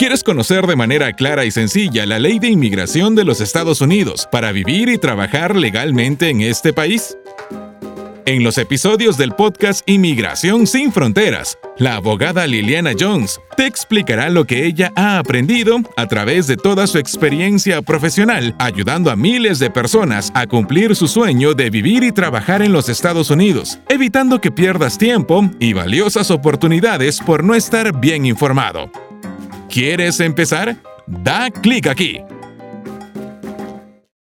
¿Quieres conocer de manera clara y sencilla la ley de inmigración de los Estados Unidos para vivir y trabajar legalmente en este país? En los episodios del podcast Inmigración sin Fronteras, la abogada Liliana Jones te explicará lo que ella ha aprendido a través de toda su experiencia profesional, ayudando a miles de personas a cumplir su sueño de vivir y trabajar en los Estados Unidos, evitando que pierdas tiempo y valiosas oportunidades por no estar bien informado. ¿Quieres empezar? Da clic aquí